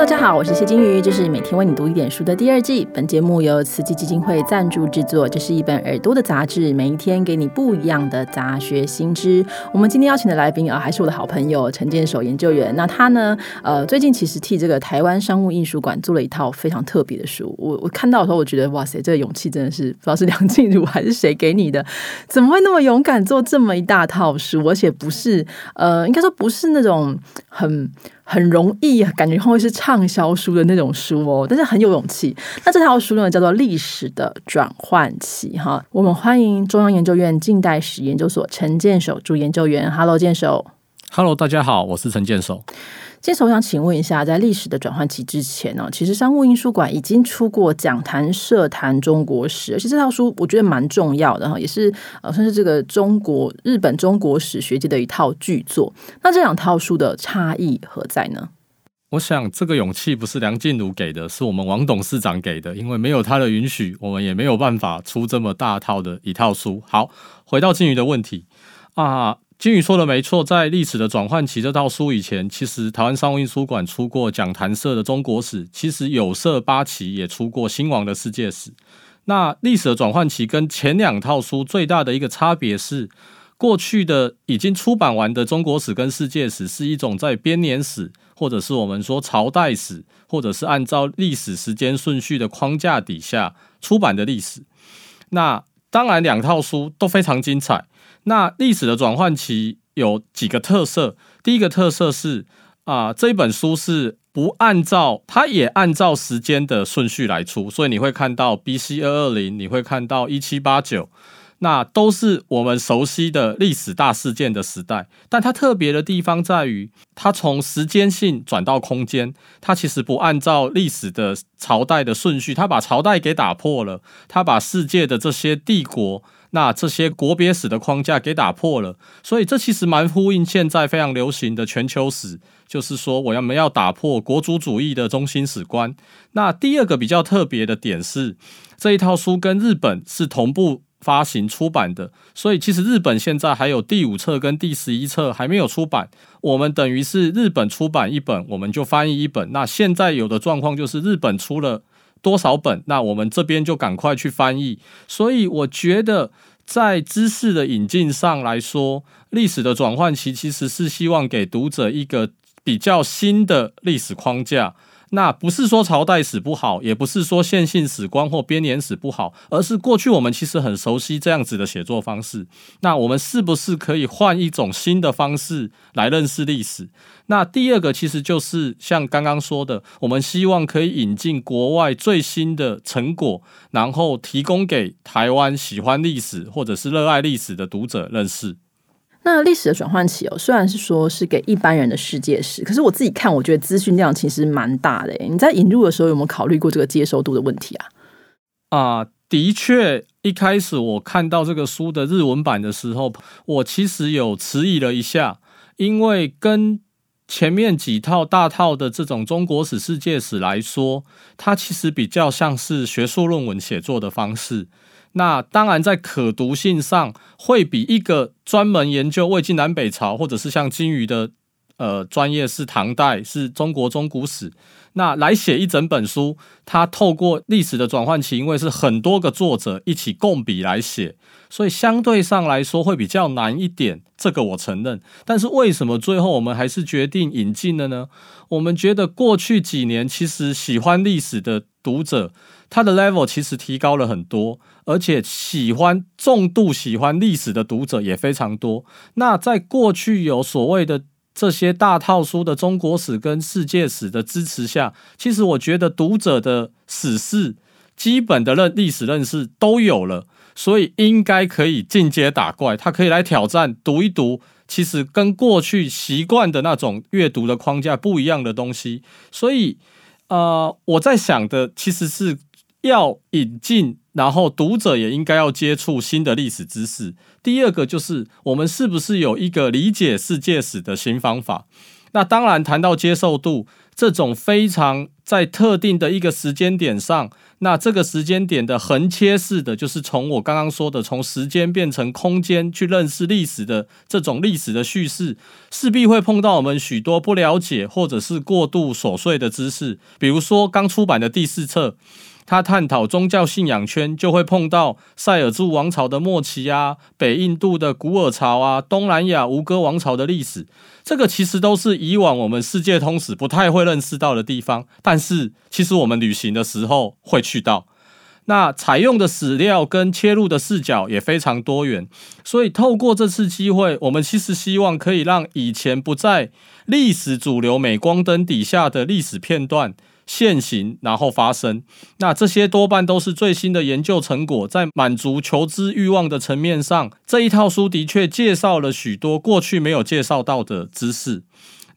大家好，我是谢金鱼，这是每天为你读一点书的第二季。本节目由慈济基金会赞助制作，这是一本耳朵的杂志，每一天给你不一样的杂学新知。我们今天邀请的来宾啊，还是我的好朋友陈建守研究员。那他呢，呃，最近其实替这个台湾商务印书馆做了一套非常特别的书。我我看到的时候，我觉得哇塞，这个勇气真的是不知道是梁静茹还是谁给你的，怎么会那么勇敢做这么一大套书？而且不是呃，应该说不是那种很。很容易感觉会是畅销书的那种书哦，但是很有勇气。那这套书呢，叫做《历史的转换期》哈。我们欢迎中央研究院近代史研究所陈建守主研究员。Hello，建守。Hello，大家好，我是陈建守。接着我想请问一下，在历史的转换期之前呢，其实商务印书馆已经出过《讲坛社谈中国史》，而且这套书我觉得蛮重要的哈，也是呃算是这个中国日本中国史学界的一套巨作。那这两套书的差异何在呢？我想这个勇气不是梁静茹给的，是我们王董事长给的，因为没有他的允许，我们也没有办法出这么大套的一套书。好，回到金鱼的问题啊。金宇说的没错，在历史的转换期这套书以前，其实台湾商务印书馆出过讲坛社的中国史，其实有色八旗也出过新王的世界史。那历史的转换期跟前两套书最大的一个差别是，过去的已经出版完的中国史跟世界史是一种在编年史，或者是我们说朝代史，或者是按照历史时间顺序的框架底下出版的历史。那当然，两套书都非常精彩。那历史的转换期有几个特色？第一个特色是啊，这一本书是不按照，它也按照时间的顺序来出，所以你会看到 B.C. 二二零，你会看到一七八九，那都是我们熟悉的历史大事件的时代。但它特别的地方在于，它从时间性转到空间，它其实不按照历史的朝代的顺序，它把朝代给打破了，它把世界的这些帝国。那这些国别史的框架给打破了，所以这其实蛮呼应现在非常流行的全球史，就是说我要们要打破国族主义的中心史观。那第二个比较特别的点是，这一套书跟日本是同步发行出版的，所以其实日本现在还有第五册跟第十一册还没有出版，我们等于是日本出版一本，我们就翻译一本。那现在有的状况就是日本出了。多少本？那我们这边就赶快去翻译。所以我觉得，在知识的引进上来说，历史的转换期其实是希望给读者一个比较新的历史框架。那不是说朝代史不好，也不是说线性史观或编年史不好，而是过去我们其实很熟悉这样子的写作方式。那我们是不是可以换一种新的方式来认识历史？那第二个其实就是像刚刚说的，我们希望可以引进国外最新的成果，然后提供给台湾喜欢历史或者是热爱历史的读者认识。那历史的转换期哦，虽然是说是给一般人的世界史，可是我自己看，我觉得资讯量其实蛮大的。你在引入的时候有没有考虑过这个接受度的问题啊？啊，的确，一开始我看到这个书的日文版的时候，我其实有迟疑了一下，因为跟前面几套大套的这种中国史、世界史来说，它其实比较像是学术论文写作的方式。那当然，在可读性上，会比一个专门研究魏晋南北朝，或者是像金鱼的呃专业是唐代，是中国中古史，那来写一整本书，它透过历史的转换期，因为是很多个作者一起共笔来写，所以相对上来说会比较难一点。这个我承认。但是为什么最后我们还是决定引进了呢？我们觉得过去几年，其实喜欢历史的读者。他的 level 其实提高了很多，而且喜欢重度喜欢历史的读者也非常多。那在过去有所谓的这些大套书的中国史跟世界史的支持下，其实我觉得读者的史事基本的认历史认识都有了，所以应该可以进阶打怪，他可以来挑战读一读，其实跟过去习惯的那种阅读的框架不一样的东西。所以，呃，我在想的其实是。要引进，然后读者也应该要接触新的历史知识。第二个就是我们是不是有一个理解世界史的新方法？那当然谈到接受度，这种非常在特定的一个时间点上，那这个时间点的横切式的，就是从我刚刚说的从时间变成空间去认识历史的这种历史的叙事，势必会碰到我们许多不了解或者是过度琐碎的知识，比如说刚出版的第四册。他探讨宗教信仰圈，就会碰到塞尔柱王朝的末期啊，北印度的古尔朝啊，东南亚吴哥王朝的历史。这个其实都是以往我们世界通史不太会认识到的地方，但是其实我们旅行的时候会去到。那采用的史料跟切入的视角也非常多元，所以透过这次机会，我们其实希望可以让以前不在历史主流镁光灯底下的历史片段。现行，然后发生，那这些多半都是最新的研究成果，在满足求知欲望的层面上，这一套书的确介绍了许多过去没有介绍到的知识。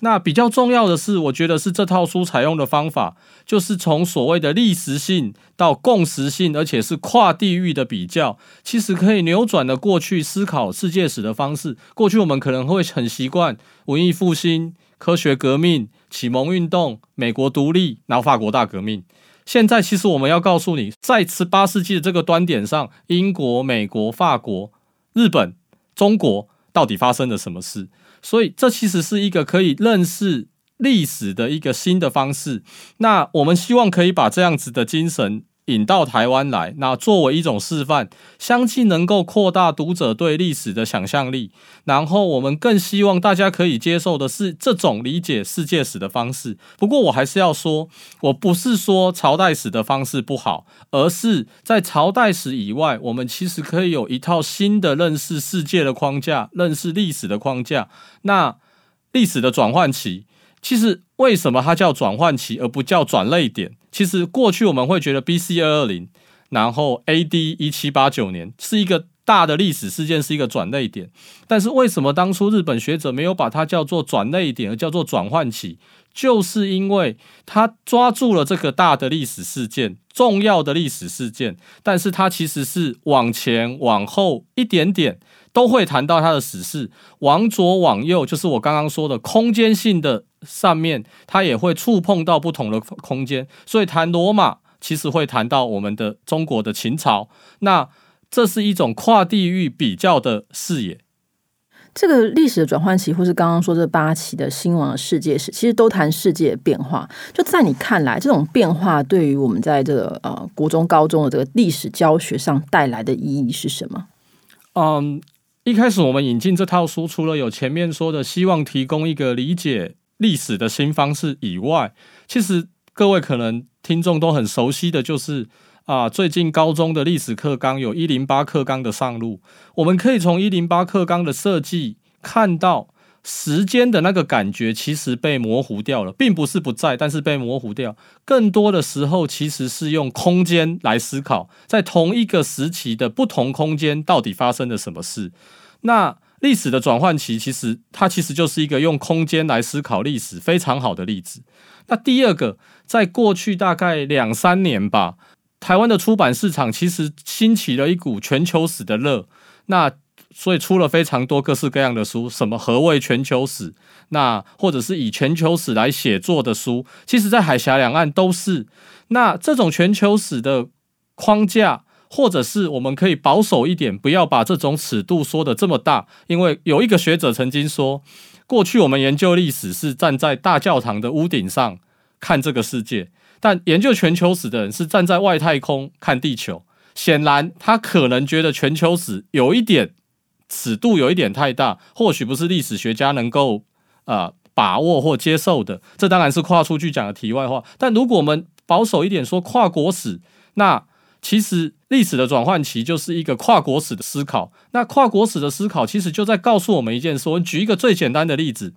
那比较重要的是，我觉得是这套书采用的方法，就是从所谓的历史性到共识性，而且是跨地域的比较，其实可以扭转了过去思考世界史的方式。过去我们可能会很习惯文艺复兴。科学革命、启蒙运动、美国独立，然后法国大革命。现在其实我们要告诉你，在十八世纪的这个端点上，英国、美国、法国、日本、中国到底发生了什么事？所以这其实是一个可以认识历史的一个新的方式。那我们希望可以把这样子的精神。引到台湾来，那作为一种示范，相信能够扩大读者对历史的想象力。然后，我们更希望大家可以接受的是这种理解世界史的方式。不过，我还是要说，我不是说朝代史的方式不好，而是在朝代史以外，我们其实可以有一套新的认识世界的框架，认识历史的框架。那历史的转换期。其实为什么它叫转换期而不叫转类点？其实过去我们会觉得 B C 二二零，然后 A D 一七八九年是一个大的历史事件，是一个转类点。但是为什么当初日本学者没有把它叫做转类点，而叫做转换期？就是因为他抓住了这个大的历史事件、重要的历史事件，但是它其实是往前往后一点点。都会谈到他的史事，往左往右，就是我刚刚说的空间性的上面，它也会触碰到不同的空间。所以谈罗马，其实会谈到我们的中国的秦朝。那这是一种跨地域比较的视野。这个历史的转换期，或是刚刚说这八期的兴亡世界史，其实都谈世界变化。就在你看来，这种变化对于我们在这个呃国中、高中的这个历史教学上带来的意义是什么？嗯。一开始我们引进这套书，除了有前面说的希望提供一个理解历史的新方式以外，其实各位可能听众都很熟悉的就是啊，最近高中的历史课纲有一零八课纲的上路，我们可以从一零八课纲的设计看到。时间的那个感觉其实被模糊掉了，并不是不在，但是被模糊掉。更多的时候其实是用空间来思考，在同一个时期的不同空间到底发生了什么事。那历史的转换期，其实它其实就是一个用空间来思考历史非常好的例子。那第二个，在过去大概两三年吧，台湾的出版市场其实兴起了一股全球史的热。那所以出了非常多各式各样的书，什么何谓全球史？那或者是以全球史来写作的书，其实在海峡两岸都是。那这种全球史的框架，或者是我们可以保守一点，不要把这种尺度说的这么大。因为有一个学者曾经说，过去我们研究历史是站在大教堂的屋顶上看这个世界，但研究全球史的人是站在外太空看地球。显然，他可能觉得全球史有一点。尺度有一点太大，或许不是历史学家能够呃把握或接受的。这当然是跨出去讲的题外话。但如果我们保守一点说跨国史，那其实历史的转换期就是一个跨国史的思考。那跨国史的思考其实就在告诉我们一件事。我举一个最简单的例子：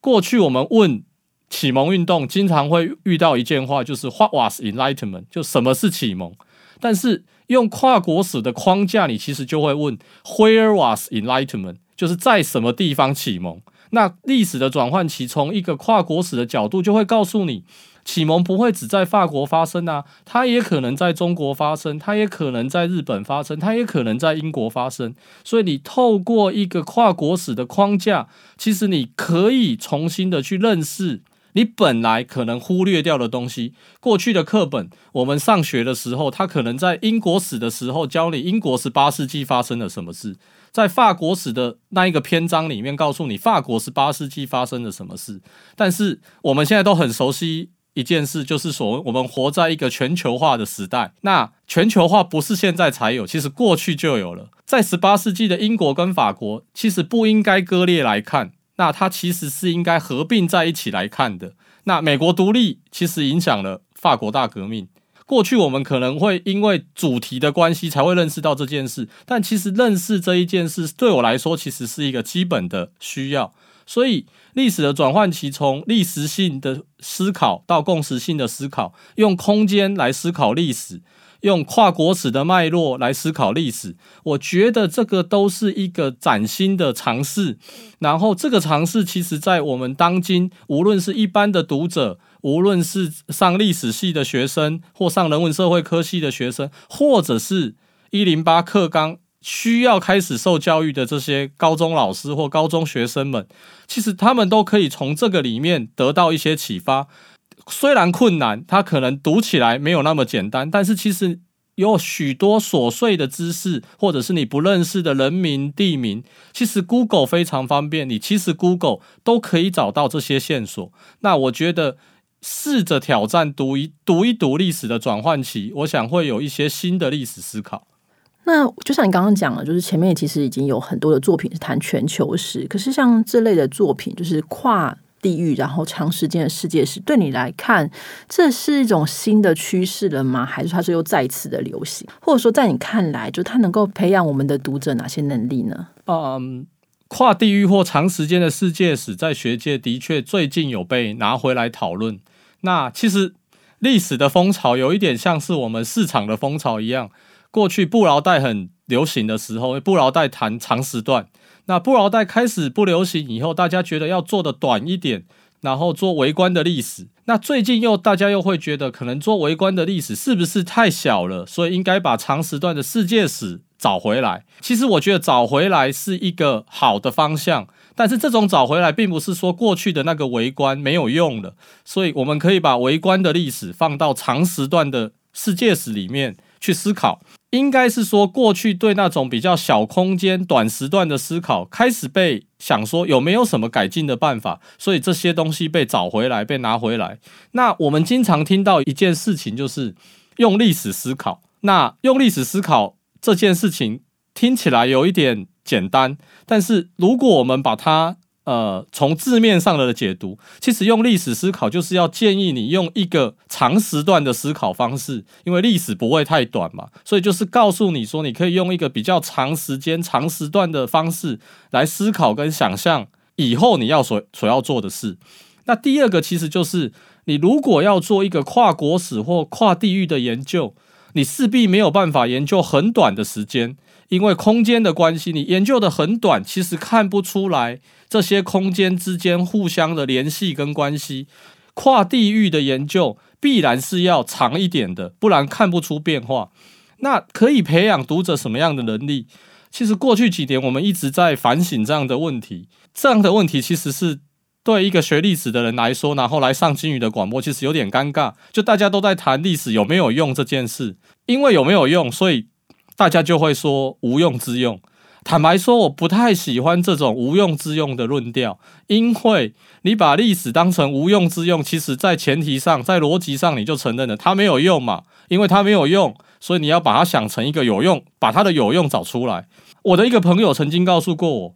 过去我们问启蒙运动，经常会遇到一件话，就是 “What was Enlightenment？” 就什么是启蒙？但是用跨国史的框架，你其实就会问 Where was Enlightenment？就是在什么地方启蒙？那历史的转换期，从一个跨国史的角度，就会告诉你，启蒙不会只在法国发生啊，它也可能在中国发生，它也可能在日本发生，它也可能在英国发生。所以你透过一个跨国史的框架，其实你可以重新的去认识你本来可能忽略掉的东西。过去的课本，我们上学的时候，他可能在英国史的时候教你英国十八世纪发生了什么事，在法国史的那一个篇章里面告诉你法国十八世纪发生了什么事。但是我们现在都很熟悉一件事，就是说我们活在一个全球化的时代。那全球化不是现在才有，其实过去就有了。在十八世纪的英国跟法国，其实不应该割裂来看。那它其实是应该合并在一起来看的。那美国独立其实影响了法国大革命。过去我们可能会因为主题的关系才会认识到这件事，但其实认识这一件事对我来说其实是一个基本的需要。所以历史的转换期从历史性的思考到共识性的思考，用空间来思考历史。用跨国史的脉络来思考历史，我觉得这个都是一个崭新的尝试。然后，这个尝试其实，在我们当今，无论是一般的读者，无论是上历史系的学生，或上人文社会科系的学生，或者是一零八课纲需要开始受教育的这些高中老师或高中学生们，其实他们都可以从这个里面得到一些启发。虽然困难，它可能读起来没有那么简单，但是其实有许多琐碎的知识，或者是你不认识的人名地名，其实 Google 非常方便，你其实 Google 都可以找到这些线索。那我觉得试着挑战读一读一读历史的转换期，我想会有一些新的历史思考。那就像你刚刚讲了，就是前面其实已经有很多的作品是谈全球史，可是像这类的作品，就是跨。地域，然后长时间的世界史，对你来看，这是一种新的趋势了吗？还是它是又再次的流行？或者说，在你看来，就它能够培养我们的读者哪些能力呢？嗯，跨地域或长时间的世界史，在学界的确最近有被拿回来讨论。那其实历史的风潮有一点像是我们市场的风潮一样，过去布劳带很流行的时候，布劳带谈长时段。那布劳带开始不流行以后，大家觉得要做的短一点，然后做围观的历史。那最近又大家又会觉得，可能做围观的历史是不是太小了？所以应该把长时段的世界史找回来。其实我觉得找回来是一个好的方向，但是这种找回来并不是说过去的那个围观没有用了，所以我们可以把围观的历史放到长时段的世界史里面去思考。应该是说，过去对那种比较小空间、短时段的思考，开始被想说有没有什么改进的办法，所以这些东西被找回来、被拿回来。那我们经常听到一件事情，就是用历史思考。那用历史思考这件事情听起来有一点简单，但是如果我们把它呃，从字面上的解读，其实用历史思考就是要建议你用一个长时段的思考方式，因为历史不会太短嘛，所以就是告诉你说，你可以用一个比较长时间、长时段的方式来思考跟想象以后你要所所要做的事。那第二个其实就是，你如果要做一个跨国史或跨地域的研究，你势必没有办法研究很短的时间。因为空间的关系，你研究的很短，其实看不出来这些空间之间互相的联系跟关系。跨地域的研究必然是要长一点的，不然看不出变化。那可以培养读者什么样的能力？其实过去几年我们一直在反省这样的问题。这样的问题其实是对一个学历史的人来说，然后来上金宇的广播，其实有点尴尬。就大家都在谈历史有没有用这件事，因为有没有用，所以。大家就会说无用之用。坦白说，我不太喜欢这种无用之用的论调，因为你把历史当成无用之用，其实在前提上，在逻辑上你就承认了它没有用嘛。因为它没有用，所以你要把它想成一个有用，把它的有用找出来。我的一个朋友曾经告诉过我，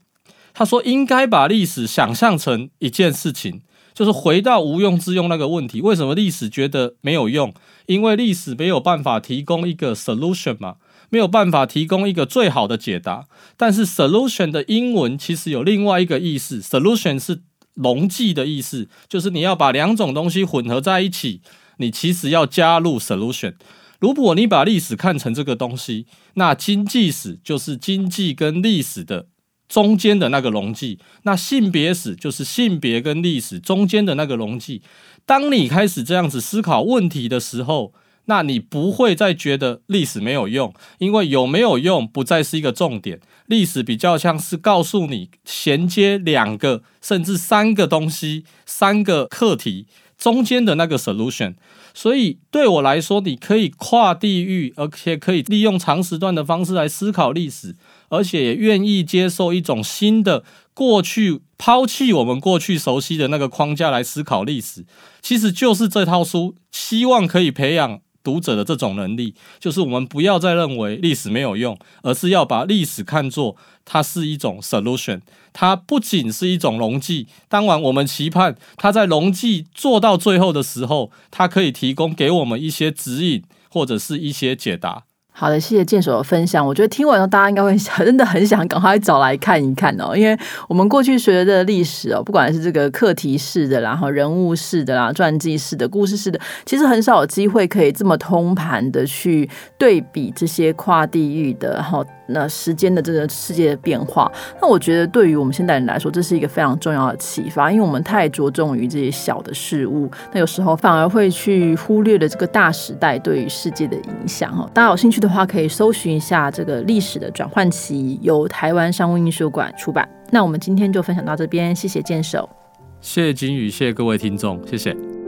他说应该把历史想象成一件事情，就是回到无用之用那个问题。为什么历史觉得没有用？因为历史没有办法提供一个 solution 嘛。没有办法提供一个最好的解答，但是 solution 的英文其实有另外一个意思，solution 是溶剂的意思，就是你要把两种东西混合在一起，你其实要加入 solution。如果你把历史看成这个东西，那经济史就是经济跟历史的中间的那个溶剂，那性别史就是性别跟历史中间的那个溶剂。当你开始这样子思考问题的时候，那你不会再觉得历史没有用，因为有没有用不再是一个重点。历史比较像是告诉你衔接两个甚至三个东西、三个课题中间的那个 solution。所以对我来说，你可以跨地域，而且可以利用长时段的方式来思考历史，而且也愿意接受一种新的过去，抛弃我们过去熟悉的那个框架来思考历史。其实就是这套书希望可以培养。读者的这种能力，就是我们不要再认为历史没有用，而是要把历史看作它是一种 solution，它不仅是一种溶剂。当晚我们期盼它在溶剂做到最后的时候，它可以提供给我们一些指引或者是一些解答。好的，谢谢剑手的分享。我觉得听完后，大家应该会 真的很想赶快找来看一看哦，因为我们过去学的历史哦，不管是这个课题式的，然后人物式的啦、传记式的、故事式的，其实很少有机会可以这么通盘的去对比这些跨地域的，然后。那时间的这个世界的变化，那我觉得对于我们现代人来说，这是一个非常重要的启发，因为我们太着重于这些小的事物，那有时候反而会去忽略了这个大时代对于世界的影响哦。大家有兴趣的话，可以搜寻一下这个历史的转换期，由台湾商务印书馆出版。那我们今天就分享到这边，谢谢剑手，谢谢金宇，谢谢各位听众，谢谢。